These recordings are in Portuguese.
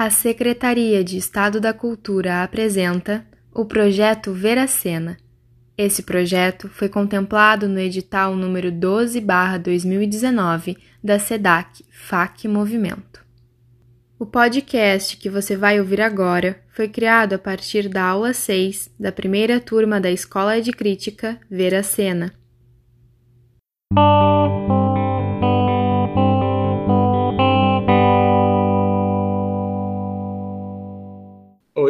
A Secretaria de Estado da Cultura apresenta o projeto Veracena. Esse projeto foi contemplado no edital número 12/2019 da SEDAC FAC Movimento. O podcast que você vai ouvir agora foi criado a partir da aula 6 da primeira turma da Escola de Crítica Veracena.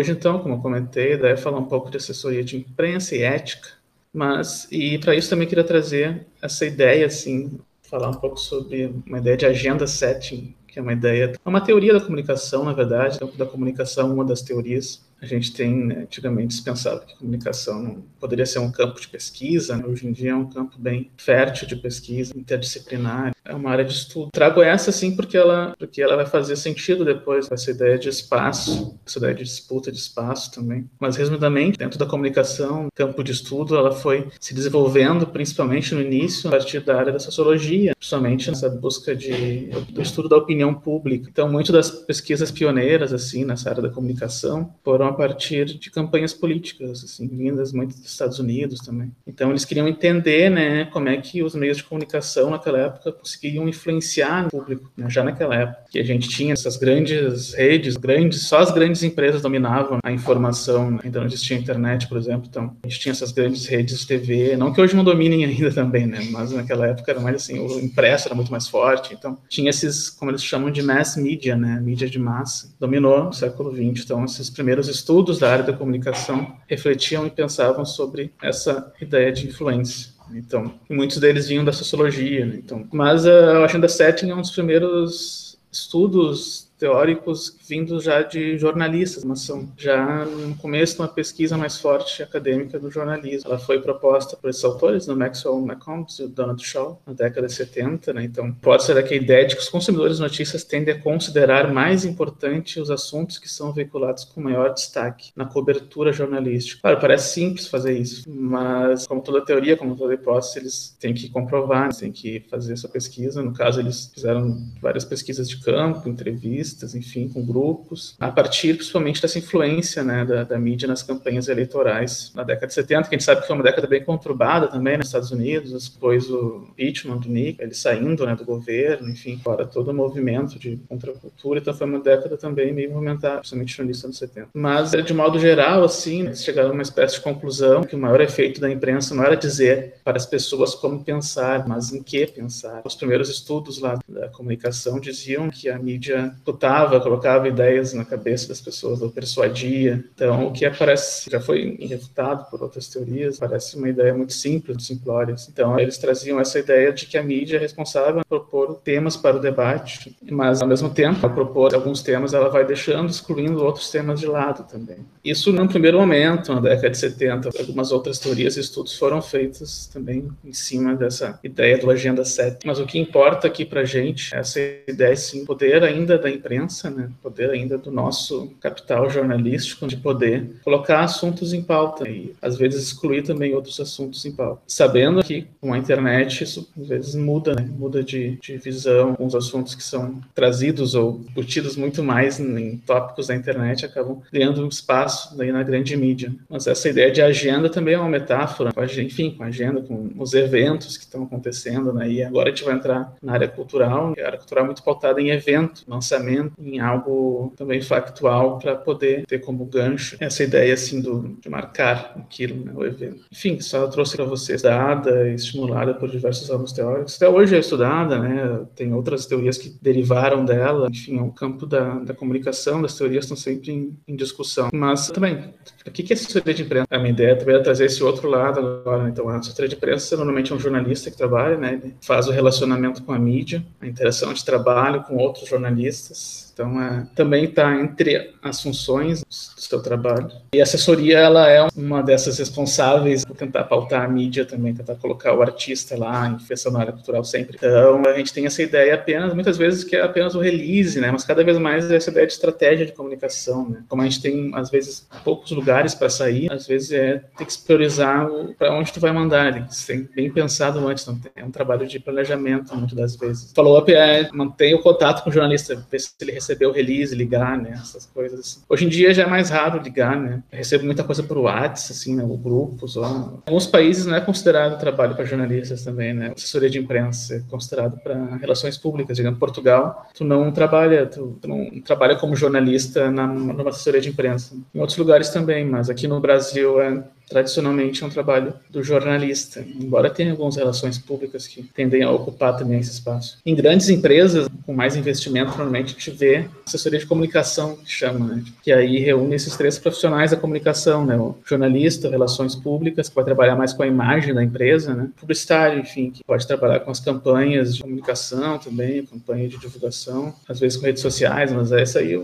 Hoje, então, como eu comentei, a ideia é falar um pouco de assessoria de imprensa e ética, mas, e para isso também queria trazer essa ideia, assim, falar um pouco sobre uma ideia de agenda setting, que é uma ideia, é uma teoria da comunicação, na verdade, da comunicação, uma das teorias, a gente tem, né, antigamente, pensava que comunicação poderia ser um campo de pesquisa, né? hoje em dia é um campo bem fértil de pesquisa, interdisciplinar, é uma área de estudo. Trago essa, sim, porque ela, porque ela vai fazer sentido depois, essa ideia de espaço, essa ideia de disputa de espaço também. Mas, resumidamente, dentro da comunicação, campo de estudo, ela foi se desenvolvendo, principalmente no início, a partir da área da sociologia, principalmente nessa busca de, do estudo da opinião pública. Então, muito das pesquisas pioneiras, assim, nessa área da comunicação, foram a partir de campanhas políticas, assim, vindas muito dos Estados Unidos também. Então, eles queriam entender, né, como é que os meios de comunicação naquela época conseguiam influenciar o público, né, já naquela época. Que a gente tinha essas grandes redes, grandes, só as grandes empresas dominavam a informação, né? então não existia internet, por exemplo, então a gente tinha essas grandes redes de TV, não que hoje não dominem ainda também, né, mas naquela época era mais assim, o impresso era muito mais forte, então tinha esses, como eles chamam de mass media, né, mídia de massa, dominou no século XX, então esses primeiros estudos da área da comunicação refletiam e pensavam sobre essa ideia de influência. Então, muitos deles vinham da sociologia. Né? Então, mas a Agenda Setting é um dos primeiros estudos teóricos vindos já de jornalistas, mas são já no começo de uma pesquisa mais forte acadêmica do jornalismo. Ela foi proposta por esses autores, no Maxwell McCombs e o Donald Shaw, na década de 70, né? Então, pode ser que a ideia de que os consumidores de notícias tendem a considerar mais importante os assuntos que são veiculados com maior destaque na cobertura jornalística. Claro, parece simples fazer isso, mas como toda teoria, como toda hipótese, eles têm que comprovar, têm que fazer essa pesquisa. No caso, eles fizeram várias pesquisas de campo, entrevistas, enfim, com grupos, a partir principalmente dessa influência né, da, da, mídia nas campanhas eleitorais na década de 70, que a gente sabe que foi uma década bem conturbada também nos Estados Unidos, depois o impeachment do Nixon, ele saindo né, do governo, enfim, fora todo o movimento de contracultura, então foi uma década também meio movimentada, principalmente início dos anos 70. Mas, de modo geral, assim, eles chegaram a uma espécie de conclusão que o maior efeito da imprensa não era dizer para as pessoas como pensar, mas em que pensar. Os primeiros estudos lá da comunicação diziam que a mídia escutava, colocava ideias na cabeça das pessoas, ou persuadia. Então, o que aparece já foi refutado por outras teorias, parece uma ideia muito simples, simplória. Então, eles traziam essa ideia de que a mídia é responsável por propor temas para o debate, mas, ao mesmo tempo, ao propor alguns temas, ela vai deixando, excluindo outros temas de lado também. Isso, num primeiro momento, na década de 70, algumas outras teorias e estudos foram feitos também em cima dessa ideia do Agenda 7. Mas o que importa aqui para gente, essa ideia, sim, poder ainda da imprensa imprensa, né, poder ainda do nosso capital jornalístico de poder colocar assuntos em pauta e às vezes excluir também outros assuntos em pauta. Sabendo que com a internet isso às vezes muda, né, muda de, de visão, alguns assuntos que são trazidos ou curtidos muito mais em tópicos da internet acabam ganhando um espaço daí na grande mídia. Mas essa ideia de agenda também é uma metáfora, enfim, com a agenda, com os eventos que estão acontecendo, né, e agora a gente vai entrar na área cultural, a área cultural é muito pautada em evento, lançamento em algo também factual para poder ter como gancho essa ideia assim do, de marcar aquilo, né, o evento. Enfim, só trouxe para vocês dada e estimulada por diversos alunos teóricos. Até hoje é estudada, né? Tem outras teorias que derivaram dela. Enfim, é o campo da, da comunicação, das teorias estão sempre em, em discussão. Mas também, o que é assessoria de imprensa? A minha ideia também é trazer esse outro lado agora. Então, a assessoria de imprensa normalmente é um jornalista que trabalha, né? Ele faz o relacionamento com a mídia, a interação de trabalho com outros jornalistas então, é, também está entre as funções do seu trabalho. E a assessoria, ela é uma dessas responsáveis por tentar pautar a mídia também, tentar colocar o artista lá festa na área cultural sempre. Então, a gente tem essa ideia apenas, muitas vezes, que é apenas o release, né? Mas cada vez mais essa ideia de estratégia de comunicação, né? Como a gente tem, às vezes, poucos lugares para sair, às vezes é ter que priorizar para onde tu vai mandar. Né? Você tem bem pensado antes, não é um trabalho de planejamento, muitas das vezes. Follow-up é manter o contato com o jornalista, ver se ele recebeu o release, ligar, né? Essas coisas. Assim. Hoje em dia já é mais raro ligar, né? Eu recebo muita coisa por WhatsApp, assim, né? Ou grupos. Ou... Alguns países não é considerado trabalho para jornalistas também, né? Assessoria de imprensa é considerado para relações públicas. Digamos, Portugal, tu não trabalha, tu, tu não trabalha como jornalista na, numa assessoria de imprensa. Em outros lugares também, mas aqui no Brasil é tradicionalmente é um trabalho do jornalista, embora tenha algumas relações públicas que tendem a ocupar também esse espaço. Em grandes empresas, com mais investimento, normalmente a gente vê assessoria de comunicação, que chama, né? que aí reúne esses três profissionais da comunicação, né? o jornalista, relações públicas, que vai trabalhar mais com a imagem da empresa, né? publicitário, enfim, que pode trabalhar com as campanhas de comunicação também, campanha de divulgação, às vezes com redes sociais, mas essa aí,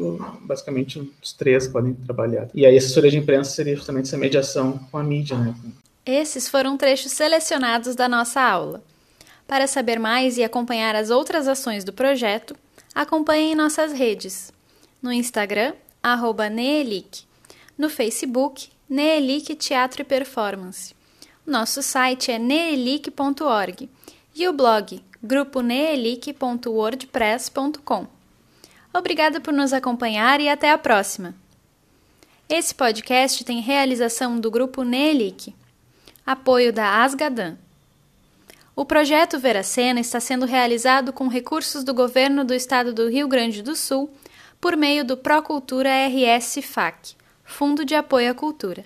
basicamente, os três podem trabalhar. E aí a assessoria de imprensa seria justamente essa mediação com a mídia, né? Esses foram trechos selecionados da nossa aula. Para saber mais e acompanhar as outras ações do projeto, acompanhe nossas redes. No Instagram, arroba Neelic. No Facebook, Neelic Teatro e Performance. Nosso site é neelic.org e o blog gruponeelic.wordpress.com. Obrigada por nos acompanhar e até a próxima! Esse podcast tem realização do grupo Neelic, apoio da Asgadan. O projeto Veracena está sendo realizado com recursos do governo do estado do Rio Grande do Sul por meio do Procultura RS FAC, Fundo de Apoio à Cultura.